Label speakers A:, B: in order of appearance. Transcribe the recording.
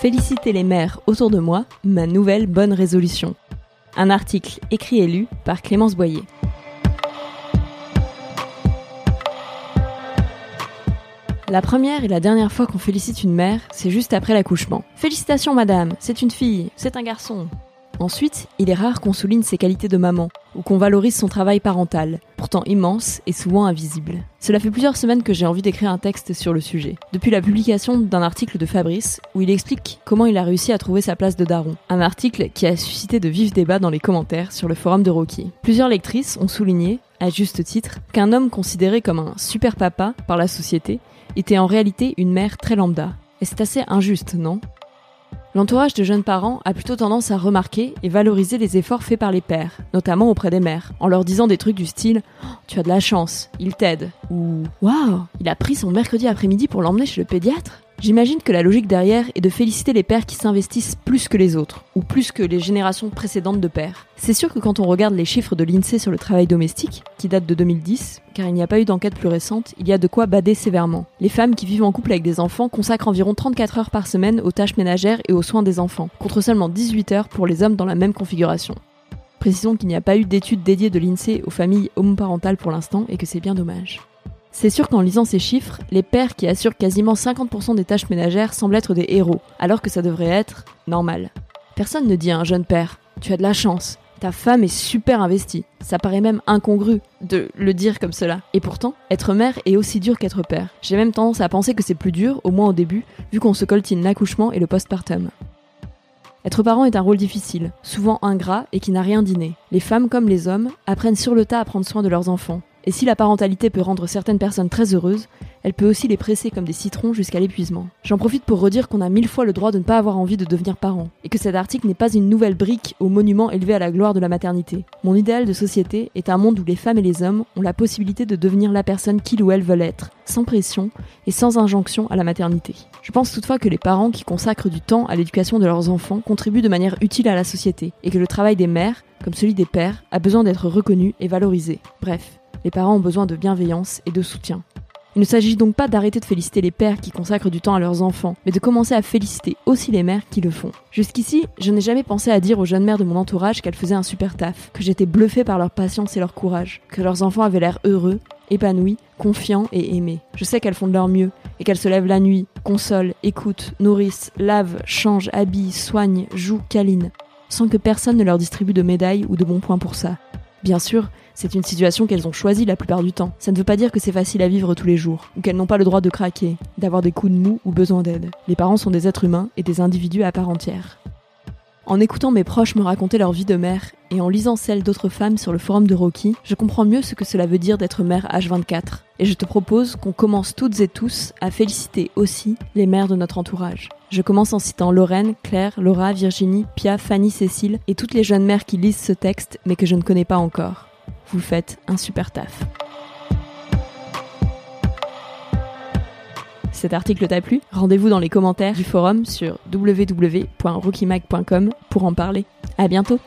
A: Féliciter les mères autour de moi, ma nouvelle bonne résolution. Un article écrit et lu par Clémence Boyer. La première et la dernière fois qu'on félicite une mère, c'est juste après l'accouchement. Félicitations madame, c'est une fille, c'est un garçon. Ensuite, il est rare qu'on souligne ses qualités de maman ou qu'on valorise son travail parental, pourtant immense et souvent invisible. Cela fait plusieurs semaines que j'ai envie d'écrire un texte sur le sujet. Depuis la publication d'un article de Fabrice où il explique comment il a réussi à trouver sa place de daron. Un article qui a suscité de vifs débats dans les commentaires sur le forum de Rocky. Plusieurs lectrices ont souligné, à juste titre, qu'un homme considéré comme un super papa par la société était en réalité une mère très lambda. Et c'est assez injuste, non? L'entourage de jeunes parents a plutôt tendance à remarquer et valoriser les efforts faits par les pères, notamment auprès des mères, en leur disant des trucs du style oh, Tu as de la chance, il t'aide ou Waouh, il a pris son mercredi après-midi pour l'emmener chez le pédiatre J'imagine que la logique derrière est de féliciter les pères qui s'investissent plus que les autres, ou plus que les générations précédentes de pères. C'est sûr que quand on regarde les chiffres de l'INSEE sur le travail domestique, qui datent de 2010, car il n'y a pas eu d'enquête plus récente, il y a de quoi bader sévèrement. Les femmes qui vivent en couple avec des enfants consacrent environ 34 heures par semaine aux tâches ménagères et aux soins des enfants, contre seulement 18 heures pour les hommes dans la même configuration. Précisons qu'il n'y a pas eu d'études dédiées de l'INSEE aux familles homoparentales pour l'instant et que c'est bien dommage. C'est sûr qu'en lisant ces chiffres, les pères qui assurent quasiment 50% des tâches ménagères semblent être des héros, alors que ça devrait être normal. Personne ne dit à un jeune père Tu as de la chance, ta femme est super investie. Ça paraît même incongru de le dire comme cela. Et pourtant, être mère est aussi dur qu'être père. J'ai même tendance à penser que c'est plus dur, au moins au début, vu qu'on se coltine l'accouchement et le postpartum. Être parent est un rôle difficile, souvent ingrat et qui n'a rien d'inné. Les femmes comme les hommes apprennent sur le tas à prendre soin de leurs enfants. Et si la parentalité peut rendre certaines personnes très heureuses, elle peut aussi les presser comme des citrons jusqu'à l'épuisement. J'en profite pour redire qu'on a mille fois le droit de ne pas avoir envie de devenir parent, et que cet article n'est pas une nouvelle brique au monument élevé à la gloire de la maternité. Mon idéal de société est un monde où les femmes et les hommes ont la possibilité de devenir la personne qu'ils ou elles veulent être, sans pression et sans injonction à la maternité. Je pense toutefois que les parents qui consacrent du temps à l'éducation de leurs enfants contribuent de manière utile à la société, et que le travail des mères, comme celui des pères, a besoin d'être reconnu et valorisé. Bref, les parents ont besoin de bienveillance et de soutien. Il ne s'agit donc pas d'arrêter de féliciter les pères qui consacrent du temps à leurs enfants, mais de commencer à féliciter aussi les mères qui le font. Jusqu'ici, je n'ai jamais pensé à dire aux jeunes mères de mon entourage qu'elles faisaient un super taf, que j'étais bluffée par leur patience et leur courage, que leurs enfants avaient l'air heureux, épanouis, confiants et aimés. Je sais qu'elles font de leur mieux, et qu'elles se lèvent la nuit, consolent, écoutent, nourrissent, lavent, changent, habillent, soignent, jouent, câlinent, sans que personne ne leur distribue de médailles ou de bons points pour ça. Bien sûr, c'est une situation qu'elles ont choisie la plupart du temps. Ça ne veut pas dire que c'est facile à vivre tous les jours, ou qu'elles n'ont pas le droit de craquer, d'avoir des coups de mou ou besoin d'aide. Les parents sont des êtres humains et des individus à part entière. En écoutant mes proches me raconter leur vie de mère et en lisant celle d'autres femmes sur le forum de Rocky, je comprends mieux ce que cela veut dire d'être mère H24. Et je te propose qu'on commence toutes et tous à féliciter aussi les mères de notre entourage. Je commence en citant Lorraine, Claire, Laura, Virginie, Pia, Fanny, Cécile et toutes les jeunes mères qui lisent ce texte mais que je ne connais pas encore vous faites un super taf. Cet article t'a plu Rendez-vous dans les commentaires du forum sur www.rookymag.com pour en parler. À bientôt